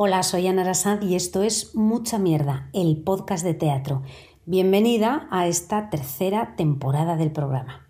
Hola, soy Ana Arasad y esto es Mucha Mierda, el podcast de teatro. Bienvenida a esta tercera temporada del programa.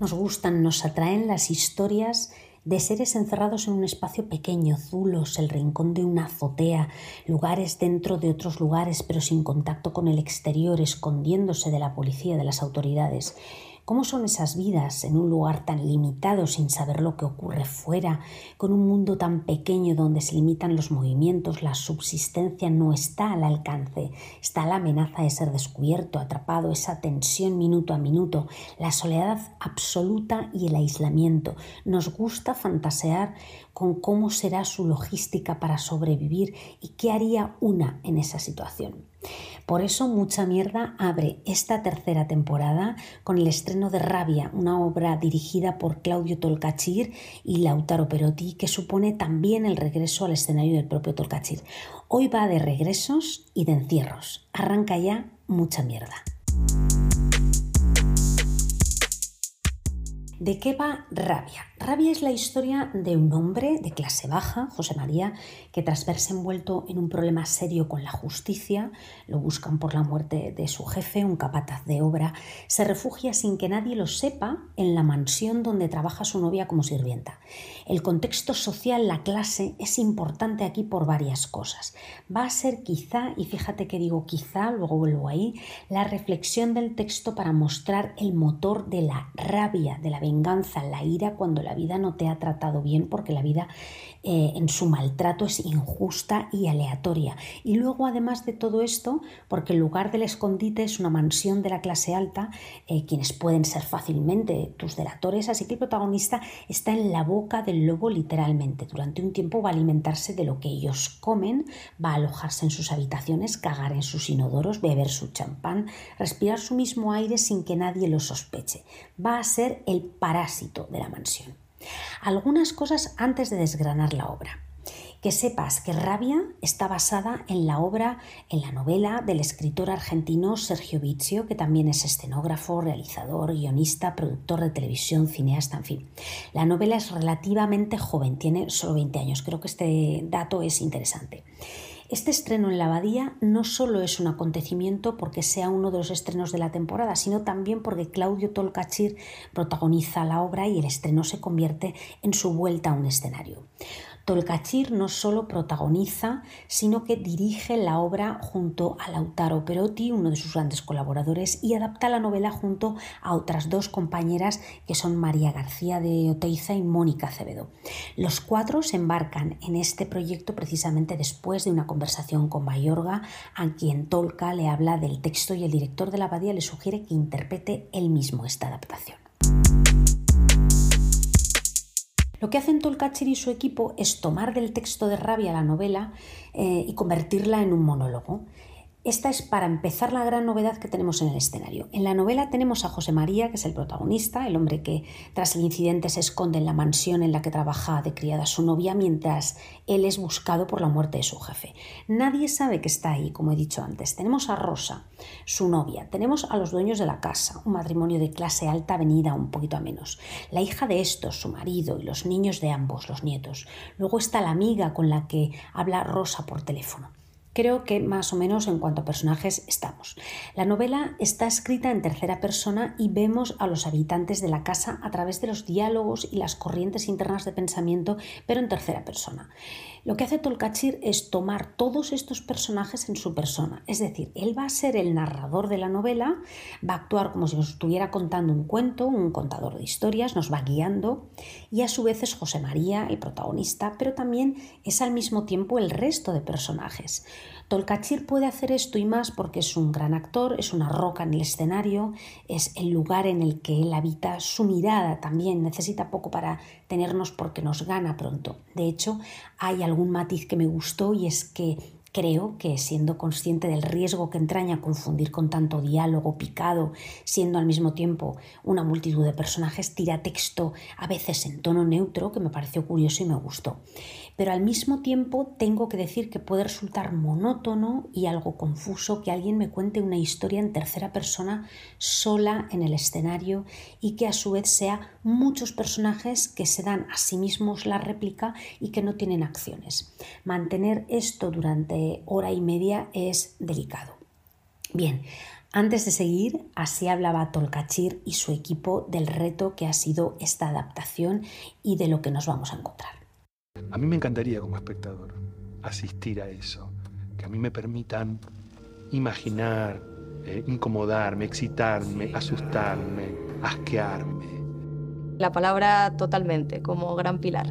Nos gustan, nos atraen las historias de seres encerrados en un espacio pequeño, zulos, el rincón de una azotea, lugares dentro de otros lugares pero sin contacto con el exterior, escondiéndose de la policía, de las autoridades. ¿Cómo son esas vidas en un lugar tan limitado sin saber lo que ocurre fuera, con un mundo tan pequeño donde se limitan los movimientos, la subsistencia no está al alcance, está la amenaza de ser descubierto, atrapado, esa tensión minuto a minuto, la soledad absoluta y el aislamiento? Nos gusta fantasear con cómo será su logística para sobrevivir y qué haría una en esa situación. Por eso Mucha Mierda abre esta tercera temporada con el estreno de Rabia, una obra dirigida por Claudio Tolcachir y Lautaro Perotti, que supone también el regreso al escenario del propio Tolcachir. Hoy va de regresos y de encierros. Arranca ya Mucha Mierda. ¿De qué va Rabia? Rabia es la historia de un hombre de clase baja, José María, que tras verse envuelto en un problema serio con la justicia, lo buscan por la muerte de su jefe, un capataz de obra, se refugia sin que nadie lo sepa en la mansión donde trabaja su novia como sirvienta. El contexto social, la clase, es importante aquí por varias cosas. Va a ser quizá, y fíjate que digo quizá, luego vuelvo ahí, la reflexión del texto para mostrar el motor de la rabia, de la venganza, la ira cuando la vida no te ha tratado bien porque la vida eh, en su maltrato es injusta y aleatoria. Y luego, además de todo esto, porque el lugar del escondite es una mansión de la clase alta, eh, quienes pueden ser fácilmente tus delatores, así que el protagonista está en la boca del lobo literalmente. Durante un tiempo va a alimentarse de lo que ellos comen, va a alojarse en sus habitaciones, cagar en sus inodoros, beber su champán, respirar su mismo aire sin que nadie lo sospeche. Va a ser el parásito de la mansión. Algunas cosas antes de desgranar la obra. Que sepas que Rabia está basada en la obra, en la novela del escritor argentino Sergio Vizio, que también es escenógrafo, realizador, guionista, productor de televisión, cineasta, en fin. La novela es relativamente joven, tiene solo 20 años. Creo que este dato es interesante. Este estreno en la abadía no solo es un acontecimiento porque sea uno de los estrenos de la temporada, sino también porque Claudio Tolcachir protagoniza la obra y el estreno se convierte en su vuelta a un escenario. Tolcachir no solo protagoniza, sino que dirige la obra junto a Lautaro Perotti, uno de sus grandes colaboradores, y adapta la novela junto a otras dos compañeras que son María García de Oteiza y Mónica Acevedo. Los cuatro se embarcan en este proyecto precisamente después de una conversación con Bayorga, a quien Tolca le habla del texto y el director de la abadía le sugiere que interprete él mismo esta adaptación. Lo que hacen Tolkachir y su equipo es tomar del texto de Rabia la novela eh, y convertirla en un monólogo. Esta es para empezar la gran novedad que tenemos en el escenario. En la novela tenemos a José María, que es el protagonista, el hombre que tras el incidente se esconde en la mansión en la que trabaja de criada su novia mientras él es buscado por la muerte de su jefe. Nadie sabe que está ahí, como he dicho antes. Tenemos a Rosa, su novia. Tenemos a los dueños de la casa, un matrimonio de clase alta venida un poquito a menos. La hija de estos, su marido y los niños de ambos, los nietos. Luego está la amiga con la que habla Rosa por teléfono. Creo que más o menos en cuanto a personajes estamos. La novela está escrita en tercera persona y vemos a los habitantes de la casa a través de los diálogos y las corrientes internas de pensamiento, pero en tercera persona. Lo que hace Tolkachir es tomar todos estos personajes en su persona, es decir, él va a ser el narrador de la novela, va a actuar como si nos estuviera contando un cuento, un contador de historias, nos va guiando y a su vez es José María, el protagonista, pero también es al mismo tiempo el resto de personajes. Tolkachir puede hacer esto y más porque es un gran actor, es una roca en el escenario, es el lugar en el que él habita, su mirada también necesita poco para tenernos porque nos gana pronto. De hecho, hay algún matiz que me gustó y es que Creo que siendo consciente del riesgo que entraña confundir con tanto diálogo picado, siendo al mismo tiempo una multitud de personajes, tira texto a veces en tono neutro, que me pareció curioso y me gustó. Pero al mismo tiempo tengo que decir que puede resultar monótono y algo confuso que alguien me cuente una historia en tercera persona sola en el escenario y que a su vez sea muchos personajes que se dan a sí mismos la réplica y que no tienen acciones. Mantener esto durante hora y media es delicado. Bien, antes de seguir, así hablaba Tolkachir y su equipo del reto que ha sido esta adaptación y de lo que nos vamos a encontrar. A mí me encantaría como espectador asistir a eso, que a mí me permitan imaginar, eh, incomodarme, excitarme, asustarme, asquearme. La palabra totalmente, como gran pilar.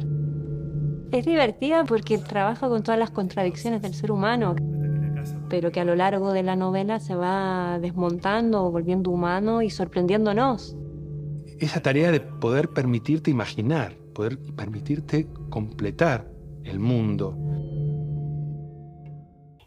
Es divertida porque trabaja con todas las contradicciones del ser humano, pero que a lo largo de la novela se va desmontando, volviendo humano y sorprendiéndonos. Esa tarea de poder permitirte imaginar, poder permitirte completar el mundo.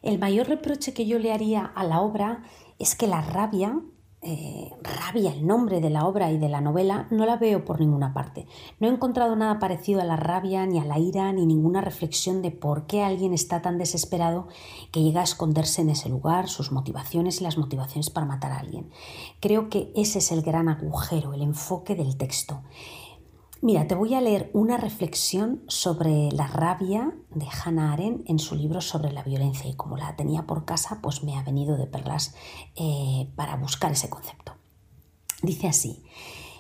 El mayor reproche que yo le haría a la obra es que la rabia eh, rabia el nombre de la obra y de la novela, no la veo por ninguna parte. No he encontrado nada parecido a la rabia, ni a la ira, ni ninguna reflexión de por qué alguien está tan desesperado que llega a esconderse en ese lugar, sus motivaciones y las motivaciones para matar a alguien. Creo que ese es el gran agujero, el enfoque del texto. Mira, te voy a leer una reflexión sobre la rabia de Hannah Arendt en su libro sobre la violencia y como la tenía por casa, pues me ha venido de perlas eh, para buscar ese concepto. Dice así,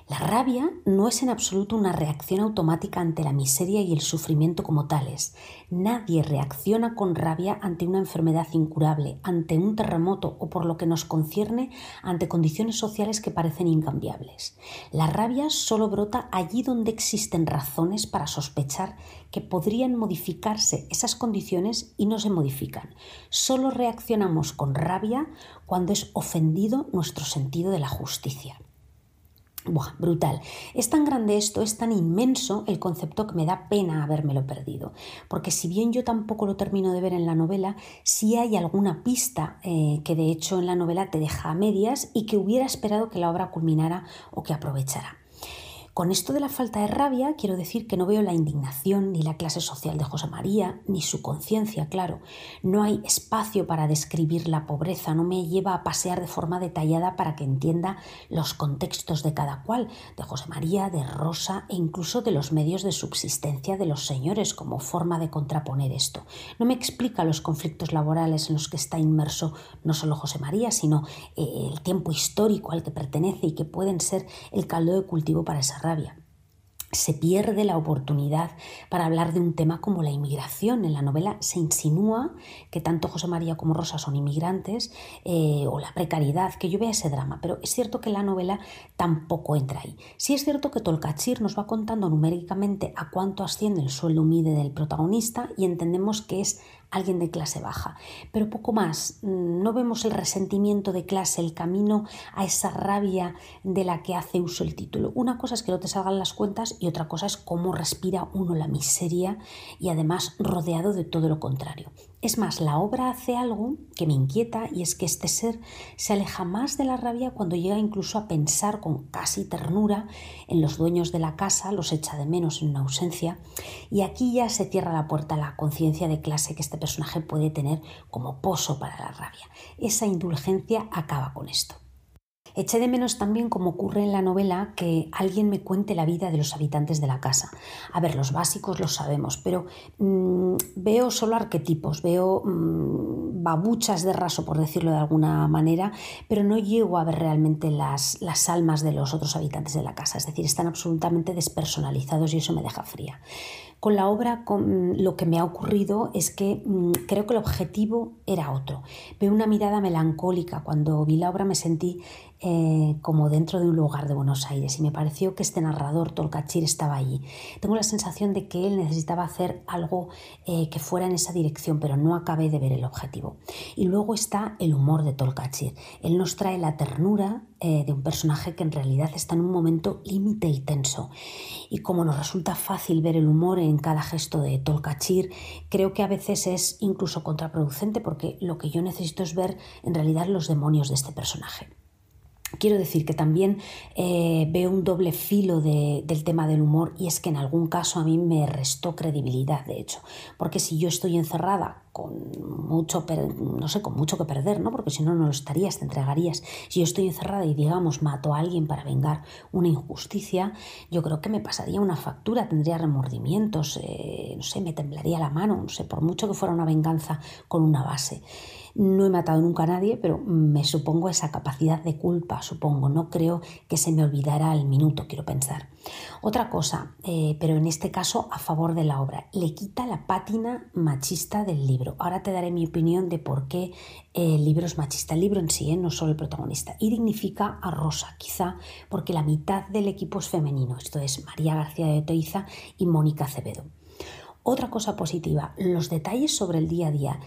la rabia no es en absoluto una reacción automática ante la miseria y el sufrimiento como tales. Nadie reacciona con rabia ante una enfermedad incurable, ante un terremoto o por lo que nos concierne ante condiciones sociales que parecen incambiables. La rabia solo brota allí donde existen razones para sospechar que podrían modificarse esas condiciones y no se modifican. Solo reaccionamos con rabia cuando es ofendido nuestro sentido de la justicia. Buah, brutal. Es tan grande esto, es tan inmenso el concepto que me da pena habérmelo perdido. Porque si bien yo tampoco lo termino de ver en la novela, sí hay alguna pista eh, que de hecho en la novela te deja a medias y que hubiera esperado que la obra culminara o que aprovechara. Con esto de la falta de rabia quiero decir que no veo la indignación ni la clase social de José María, ni su conciencia, claro. No hay espacio para describir la pobreza, no me lleva a pasear de forma detallada para que entienda los contextos de cada cual, de José María, de Rosa e incluso de los medios de subsistencia de los señores como forma de contraponer esto. No me explica los conflictos laborales en los que está inmerso no solo José María, sino eh, el tiempo histórico al que pertenece y que pueden ser el caldo de cultivo para esa Se pierde la oportunidad para hablar de un tema como la inmigración. En la novela se insinúa que tanto José María como Rosa son inmigrantes eh, o la precariedad, que yo vea ese drama, pero es cierto que la novela tampoco entra ahí. Sí es cierto que Tolkachir nos va contando numéricamente a cuánto asciende el sueldo humilde del protagonista y entendemos que es alguien de clase baja. Pero poco más, mm, no vemos el resentimiento de clase, el camino a esa rabia de la que hace uso el título. Una cosa es que no te salgan las cuentas y otra cosa es cómo respira uno la miseria y además rodeado de todo lo contrario. Es más, la obra hace algo que me inquieta y es que este ser se aleja más de la rabia cuando llega incluso a pensar con casi ternura en los dueños de la casa, los echa de menos en una ausencia y aquí ya se cierra la puerta a la conciencia de clase que este personaje puede tener como pozo para la rabia. Esa indulgencia acaba con esto. Eché de menos también, como ocurre en la novela, que alguien me cuente la vida de los habitantes de la casa. A ver, los básicos los sabemos, pero mm, veo solo arquetipos, veo mm, babuchas de raso, por decirlo de alguna manera, pero no llego a ver realmente las, las almas de los otros habitantes de la casa. Es decir, están absolutamente despersonalizados y eso me deja fría. Con la obra con, lo que me ha ocurrido es que mm, creo que el objetivo era otro. Veo una mirada melancólica. Cuando vi la obra me sentí eh, como dentro de un lugar de Buenos Aires y me pareció que este narrador, Tolcachir, estaba allí. Tengo la sensación de que él necesitaba hacer algo eh, que fuera en esa dirección, pero no acabé de ver el objetivo. Y luego está el humor de Tolcachir. Él nos trae la ternura eh, de un personaje que en realidad está en un momento límite y tenso. Y como nos resulta fácil ver el humor en cada gesto de Tolkachir, creo que a veces es incluso contraproducente porque lo que yo necesito es ver en realidad los demonios de este personaje. Quiero decir que también eh, veo un doble filo del tema del humor y es que en algún caso a mí me restó credibilidad, de hecho, porque si yo estoy encerrada con mucho, no sé, con mucho que perder, ¿no? Porque si no, no lo estarías, te entregarías. Si yo estoy encerrada y, digamos, mato a alguien para vengar una injusticia, yo creo que me pasaría una factura, tendría remordimientos, eh, no sé, me temblaría la mano, no sé, por mucho que fuera una venganza con una base. No he matado nunca a nadie, pero me supongo esa capacidad de culpa, supongo. No creo que se me olvidara al minuto, quiero pensar. Otra cosa, eh, pero en este caso a favor de la obra, le quita la pátina machista del libro. Ahora te daré mi opinión de por qué el libro es machista. El libro en sí, ¿eh? no solo el protagonista. Y dignifica a Rosa, quizá porque la mitad del equipo es femenino. Esto es María García de Toiza y Mónica Acevedo. Otra cosa positiva, los detalles sobre el día a día.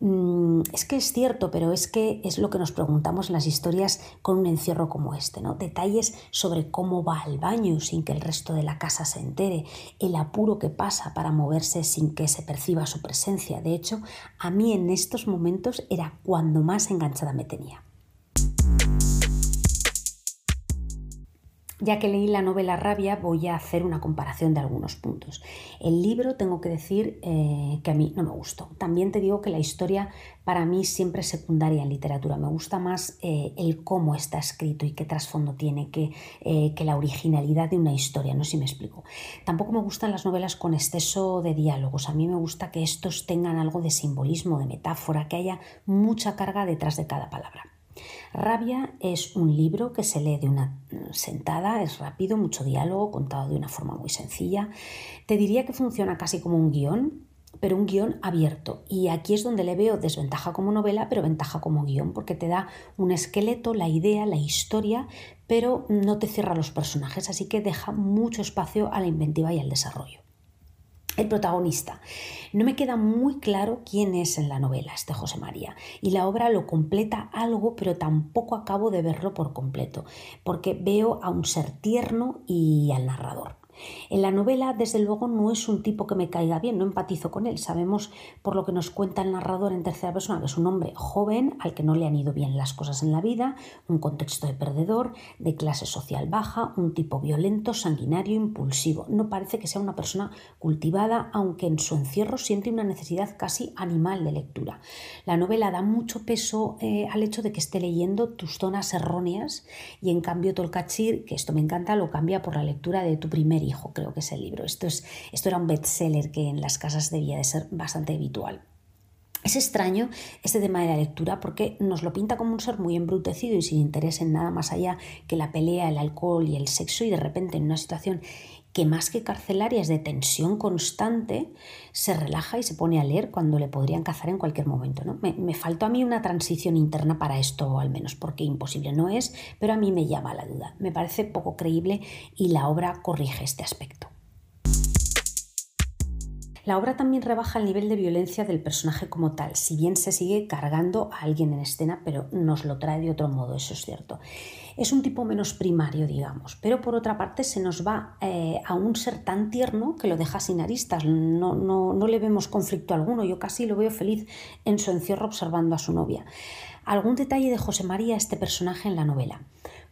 Mm, es que es cierto, pero es que es lo que nos preguntamos en las historias con un encierro como este, ¿no? Detalles sobre cómo va al baño sin que el resto de la casa se entere, el apuro que pasa para moverse sin que se perciba su presencia. De hecho, a mí en estos momentos era cuando más enganchada me tenía. Ya que leí la novela Rabia, voy a hacer una comparación de algunos puntos. El libro, tengo que decir eh, que a mí no me gustó. También te digo que la historia para mí siempre es secundaria en literatura. Me gusta más eh, el cómo está escrito y qué trasfondo tiene que, eh, que, la originalidad de una historia. No sé si me explico. Tampoco me gustan las novelas con exceso de diálogos. A mí me gusta que estos tengan algo de simbolismo, de metáfora, que haya mucha carga detrás de cada palabra. Rabia es un libro que se lee de una sentada, es rápido, mucho diálogo, contado de una forma muy sencilla. Te diría que funciona casi como un guion, pero un guion abierto. Y aquí es donde le veo desventaja como novela, pero ventaja como guion, porque te da un esqueleto, la idea, la historia, pero no te cierra los personajes, así que deja mucho espacio a la inventiva y al desarrollo el protagonista. No me queda muy claro quién es en la novela este José María y la obra lo completa algo, pero tampoco acabo de verlo por completo, porque veo a un ser tierno y al narrador. En la novela, desde luego, no es un tipo que me caiga bien, no empatizo con él. Sabemos por lo que nos cuenta el narrador en tercera persona que es un hombre joven al que no le han ido bien las cosas en la vida, un contexto de perdedor, de clase social baja, un tipo violento, sanguinario, impulsivo. No parece que sea una persona cultivada, aunque en su encierro siente una necesidad casi animal de lectura. La novela da mucho peso eh, al hecho de que esté leyendo tus zonas erróneas y en cambio Tolkachir, que esto me encanta, lo cambia por la lectura de tu primer hijo, creo que es el libro. Esto, es, esto era un bestseller que en las casas debía de ser bastante habitual. Es extraño este tema de la lectura porque nos lo pinta como un ser muy embrutecido y sin interés en nada más allá que la pelea, el alcohol y el sexo y de repente en una situación que más que carcelaria es de tensión constante, se relaja y se pone a leer cuando le podrían cazar en cualquier momento. ¿no? Me, me, faltó a mí una transición interna para esto, al menos, porque imposible no es, pero a mí me llama la duda. Me parece poco creíble y la obra corrige este aspecto. La obra también rebaja el nivel de violencia del personaje como tal, si bien se sigue cargando a alguien en escena, pero nos lo trae de otro modo, eso es cierto. Es un tipo menos primario, digamos, pero por otra parte se nos va eh, a un ser tan tierno que lo deja sin aristas, no, no, no le vemos conflicto alguno, yo casi lo veo feliz en su encierro observando a su novia. Algún detalle de José María, este personaje en la novela.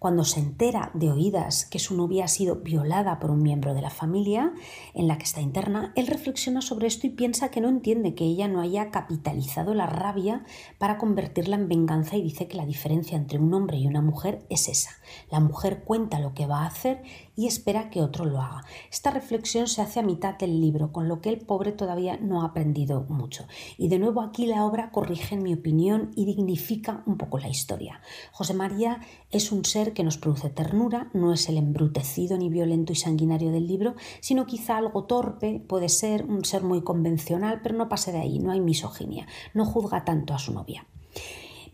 Cuando se entera de oídas que su novia ha sido violada por un miembro de la familia en la que está interna, él reflexiona sobre esto y piensa que no entiende que ella no haya capitalizado la rabia para convertirla en venganza y dice que la diferencia entre un hombre y una mujer es esa. La mujer cuenta lo que va a hacer y espera que otro lo haga. Esta reflexión se hace a mitad del libro, con lo que el pobre todavía no ha aprendido mucho. Y de nuevo aquí la obra corrige, en mi opinión, y dignifica un poco la historia. José María es un ser que nos produce ternura, no es el embrutecido ni violento y sanguinario del libro, sino quizá algo torpe, puede ser un ser muy convencional, pero no pase de ahí, no hay misoginia, no juzga tanto a su novia.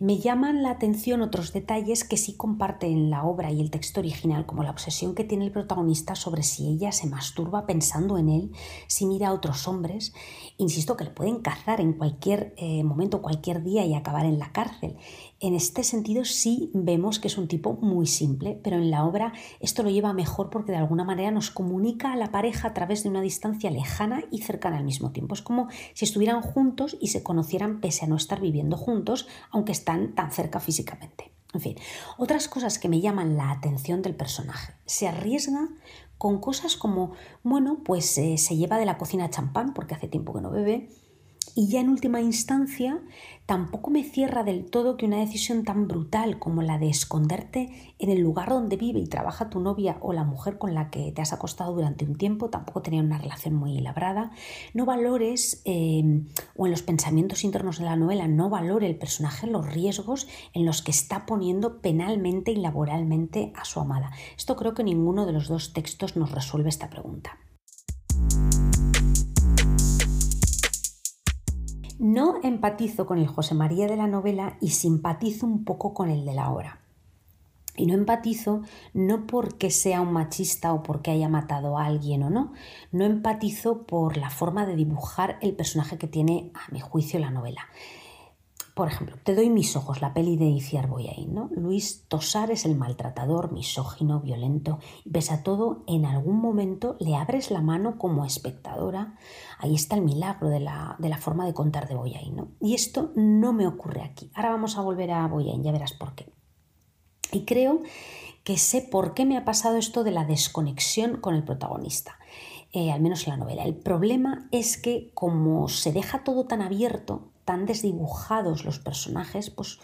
Me llaman la atención otros detalles que sí comparte en la obra y el texto original, como la obsesión que tiene el protagonista sobre si ella se masturba pensando en él, si mira a otros hombres. Insisto que le pueden cazar en cualquier eh, momento, cualquier día y acabar en la cárcel. En este sentido sí vemos que es un tipo muy simple, pero en la obra esto lo lleva mejor porque de alguna manera nos comunica a la pareja a través de una distancia lejana y cercana al mismo tiempo. Es como si estuvieran juntos y se conocieran pese a no estar viviendo juntos, aunque están tan cerca físicamente. En fin, otras cosas que me llaman la atención del personaje. Se arriesga con cosas como, bueno, pues eh, se lleva de la cocina champán porque hace tiempo que no bebe, y ya en última instancia, tampoco me cierra del todo que una decisión tan brutal como la de esconderte en el lugar donde vive y trabaja tu novia o la mujer con la que te has acostado durante un tiempo, tampoco tenía una relación muy labrada, no valores eh, o en los pensamientos internos de la novela no valore el personaje los riesgos en los que está poniendo penalmente y laboralmente a su amada. Esto creo que ninguno de los dos textos nos resuelve esta pregunta. No empatizo con el José María de la novela y simpatizo un poco con el de la obra. Y no empatizo no porque sea un machista o porque haya matado a alguien o no, no empatizo por la forma de dibujar el personaje que tiene, a mi juicio, la novela. Por ejemplo, te doy mis ojos, la peli de Iciar Boyain. Luis Tosar es el maltratador, misógino, violento, y pese a todo, en algún momento le abres la mano como espectadora. Ahí está el milagro de la, forma de contar de Boyain. Y esto no me ocurre aquí. Ahora vamos a volver a Boyain, ya verás por qué. Y creo que sé por qué me ha pasado esto de la desconexión con el protagonista. Eh, al menos en la novela. El problema es que como se deja todo tan abierto, tan desdibujados los personajes, pues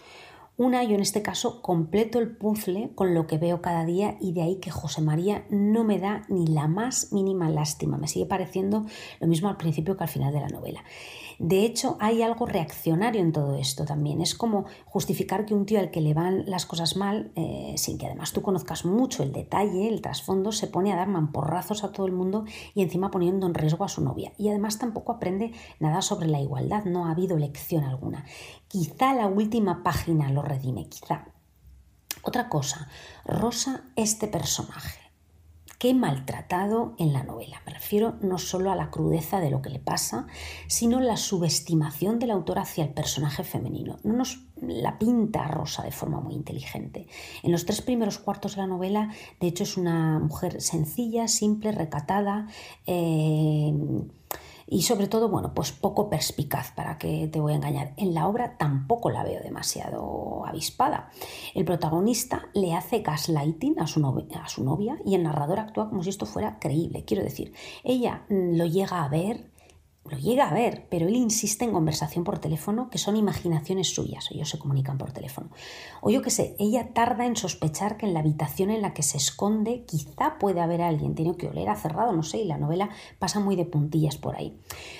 una, yo en este caso completo el puzzle con lo que veo cada día y de ahí que José María no me da ni la más mínima lástima. Me sigue pareciendo lo mismo al principio que al final de la novela. De hecho, hay algo reaccionario en todo esto también. Es como justificar que un tío al que le van las cosas mal, eh, sin que además tú conozcas mucho el detalle, el trasfondo, se pone a dar mamporrazos a todo el mundo y encima poniendo en riesgo a su novia. Y además tampoco aprende nada sobre la igualdad, no ha habido lección alguna. Quizá la última página lo redime, quizá. Otra cosa, Rosa, este personaje qué maltratado en la novela. Me refiero no solo a la crudeza de lo que le pasa, sino la subestimación del autor hacia el personaje femenino. No nos la pinta Rosa de forma muy inteligente. En los tres primeros cuartos de la novela, de hecho, es una mujer sencilla, simple, recatada. Eh, y sobre todo, bueno, pues poco perspicaz, para que te voy a engañar. En la obra tampoco la veo demasiado avispada. El protagonista le hace gaslighting a su, a su novia y el narrador actúa como si esto fuera creíble. Quiero decir, ella mm, lo llega a ver lo llega a ver, pero él insiste en conversación por teléfono que son imaginaciones suyas, ellos se comunican por teléfono. O yo qué sé, ella tarda en sospechar que en la habitación en la que se esconde quizá puede haber alguien, tiene que oler a cerrado, no sé, y la novela pasa muy de puntillas por ahí.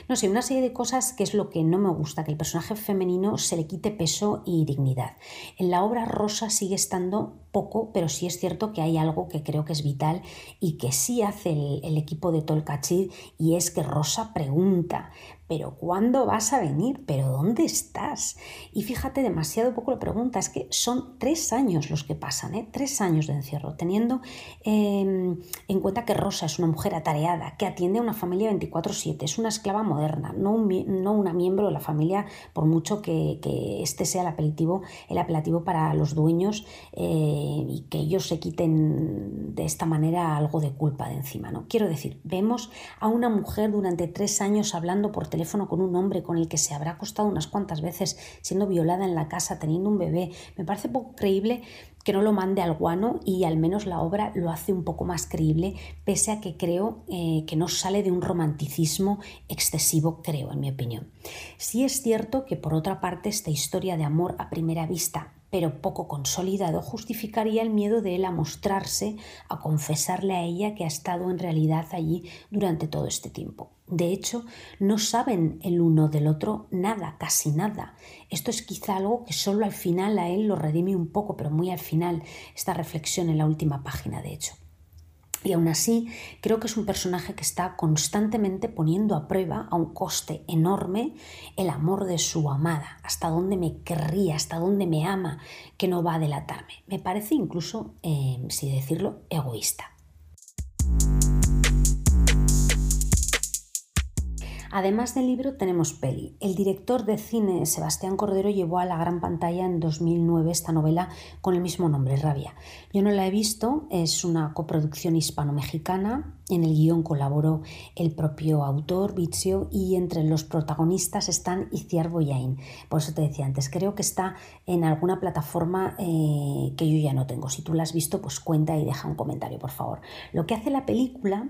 No sé, una serie de cosas que es lo que no me gusta, que el personaje femenino se le quite peso y dignidad. En la obra Rosa sigue estando poco, pero sí es cierto que hay algo que creo que es vital y que sí hace el, equipo de Tolkachir y es que Rosa pregunta, pero ¿cuándo vas a venir? ¿Pero dónde estás? Y fíjate, demasiado poco lo pregunta, es que son tres años los que pasan, ¿eh? tres años de encierro, teniendo em, en cuenta que Rosa es una mujer atareada, que atiende a una familia 24/7, es una esclava moderna, no, no una miembro de la familia, por mucho que, este sea el apelativo, el apelativo para los dueños eh, y que ellos se quiten de esta manera algo de culpa de encima. ¿no? Quiero decir, vemos a una mujer durante tres años hablando por teléfono con un hombre con el que se habrá acostado unas cuantas veces, siendo violada en la casa, teniendo un bebé. Me parece poco creíble que no lo mande al guano y al menos la obra lo hace un poco más creíble, pese a que creo eh, que no sale de un romanticismo excesivo, creo, en mi opinión. Sí es cierto que por otra parte esta historia de amor a primera vista pero poco consolidado, justificaría el miedo de él a mostrarse, a confesarle a ella que ha estado en realidad allí durante todo este tiempo. De hecho, no saben el uno del otro nada, casi nada. Esto es quizá algo que solo al final a él lo redime un poco, pero muy al final, esta reflexión en la última página, de hecho. Y aún así, creo que es un personaje que está constantemente poniendo a prueba, a un coste enorme, el amor de su amada, hasta dónde me querría, hasta dónde me ama, que no va a delatarme. Me parece incluso, eh, si decirlo, egoísta. Además del libro tenemos peli. El director de cine Sebastián Cordero llevó a la gran pantalla en 2009 esta novela con el mismo nombre, Rabia. Yo no la he visto, es una coproducción hispano-mexicana. En el guion colaboró el propio autor, Vizio, y entre los protagonistas están Iciar Boyain. Por eso te decía antes, creo que está en alguna plataforma eh, que yo ya no tengo. Si tú la has visto, pues cuenta y deja un comentario, por favor. Lo que hace la película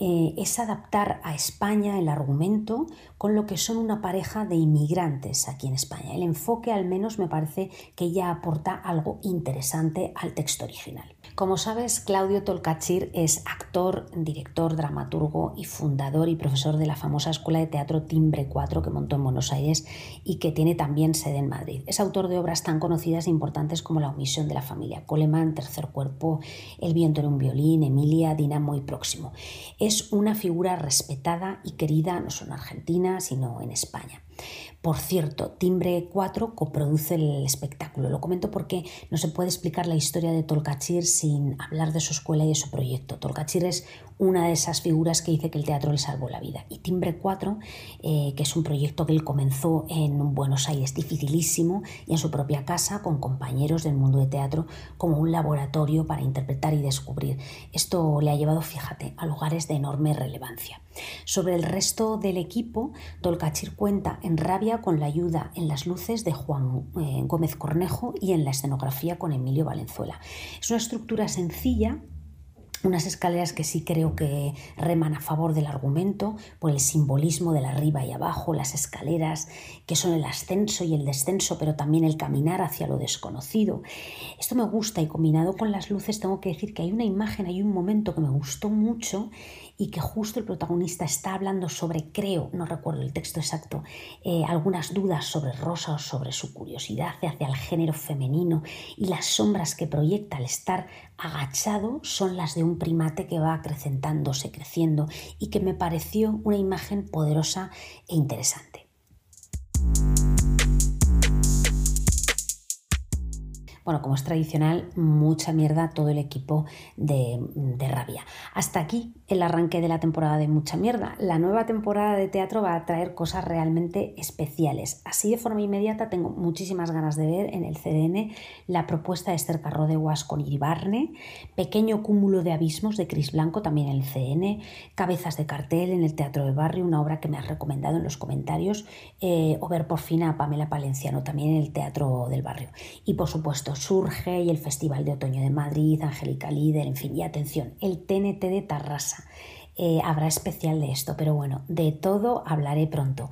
eh, es adaptar a España el argumento con lo que son una pareja de inmigrantes aquí en España. El enfoque al menos me parece que ya aporta algo interesante al texto original. Como sabes, Claudio Tolcachir es actor, director, dramaturgo y fundador y profesor de la famosa Escuela de Teatro Timbre 4 que montó en Buenos Aires y que tiene también sede en Madrid. Es autor de obras tan conocidas e importantes como La omisión de la familia Coleman, Tercer Cuerpo, El viento en un violín, Emilia, Dinamo y Próximo es una figura respetada y querida no solo en Argentina, sino en España. Por cierto, Timbre 4 coproduce el espectáculo. Lo comento porque no se puede explicar la historia de Tolcachir sin hablar de su escuela y de su proyecto. Tolcachir es una de esas figuras que dice que el teatro le salvó la vida. Y Timbre 4, eh, que es un proyecto que él comenzó en Buenos Aires dificilísimo y en su propia casa con compañeros del mundo de teatro como un laboratorio para interpretar y descubrir. Esto le ha llevado, fíjate, a lugares de enorme relevancia. Sobre el resto del equipo, Tolcachir cuenta en Rabia con la ayuda en las luces de Juan eh, Gómez Cornejo y en la escenografía con Emilio Valenzuela. Es una estructura sencilla unas escaleras que sí creo que reman a favor del argumento por el simbolismo del arriba y abajo, las escaleras que son el ascenso y el descenso, pero también el caminar hacia lo desconocido. Esto me gusta y combinado con las luces tengo que decir que hay una imagen, hay un momento que me gustó mucho y que justo el protagonista está hablando sobre, creo, no recuerdo el texto exacto, eh, algunas dudas sobre Rosa o sobre su curiosidad hacia el género femenino y las sombras que proyecta al estar agachado son las de un primate que va acrecentándose, creciendo y que me pareció una imagen poderosa e interesante. Bueno, como es tradicional, mucha mierda todo el equipo de, de, Rabia. Hasta aquí el arranque de la temporada de mucha mierda. La nueva temporada de teatro va a traer cosas realmente especiales. Así de forma inmediata tengo muchísimas ganas de ver en el CDN la propuesta de Esther Carrodeguas con Iribarne, Pequeño cúmulo de abismos de Cris Blanco también en el CDN, Cabezas de cartel en el Teatro del Barrio, una obra que me has recomendado en los comentarios, eh, o ver por fin a Pamela Palenciano también en el Teatro del Barrio. Y por supuesto, surge y el Festival de Otoño de Madrid, Angélica Líder, en fin, y atención, el TNT de Tarrasa. Eh, habrá especial de esto, pero bueno, de todo hablaré pronto.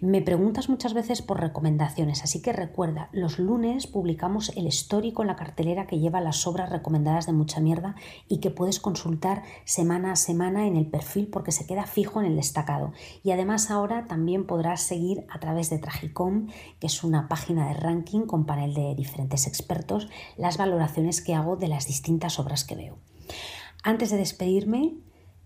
Me preguntas muchas veces por recomendaciones, así que recuerda, los lunes publicamos el story con la cartelera que lleva las obras recomendadas de mucha mierda y que puedes consultar semana a semana en el perfil porque se queda fijo en el destacado. Y además ahora también podrás seguir a través de Tragicom, que es una página de ranking con panel de diferentes expertos, las valoraciones que hago de las distintas obras que veo. Antes de despedirme,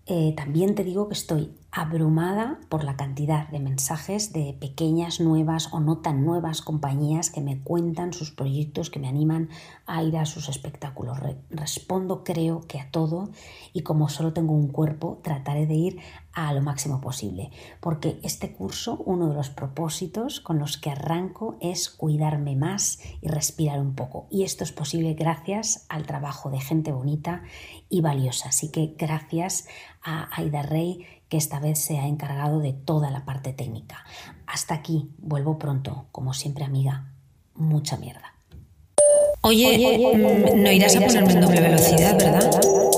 eh, también te digo que estoy abrumada por la cantidad de mensajes de pequeñas, nuevas o no tan nuevas compañías que me cuentan sus proyectos, que me animan a ir a sus espectáculos. respondo creo que a todo y como solo tengo un cuerpo, trataré de ir a lo máximo posible, porque este curso, uno de los propósitos con los que arranco es cuidarme más y respirar un poco. Y esto es posible gracias al trabajo de gente bonita y valiosa. Así que gracias a Aida Rey que esta vez se ha encargado de toda la parte técnica. Hasta aquí, vuelvo pronto, como siempre amiga, mucha mierda. Oye, no irás a ponerme en doble velocidad, ¿verdad?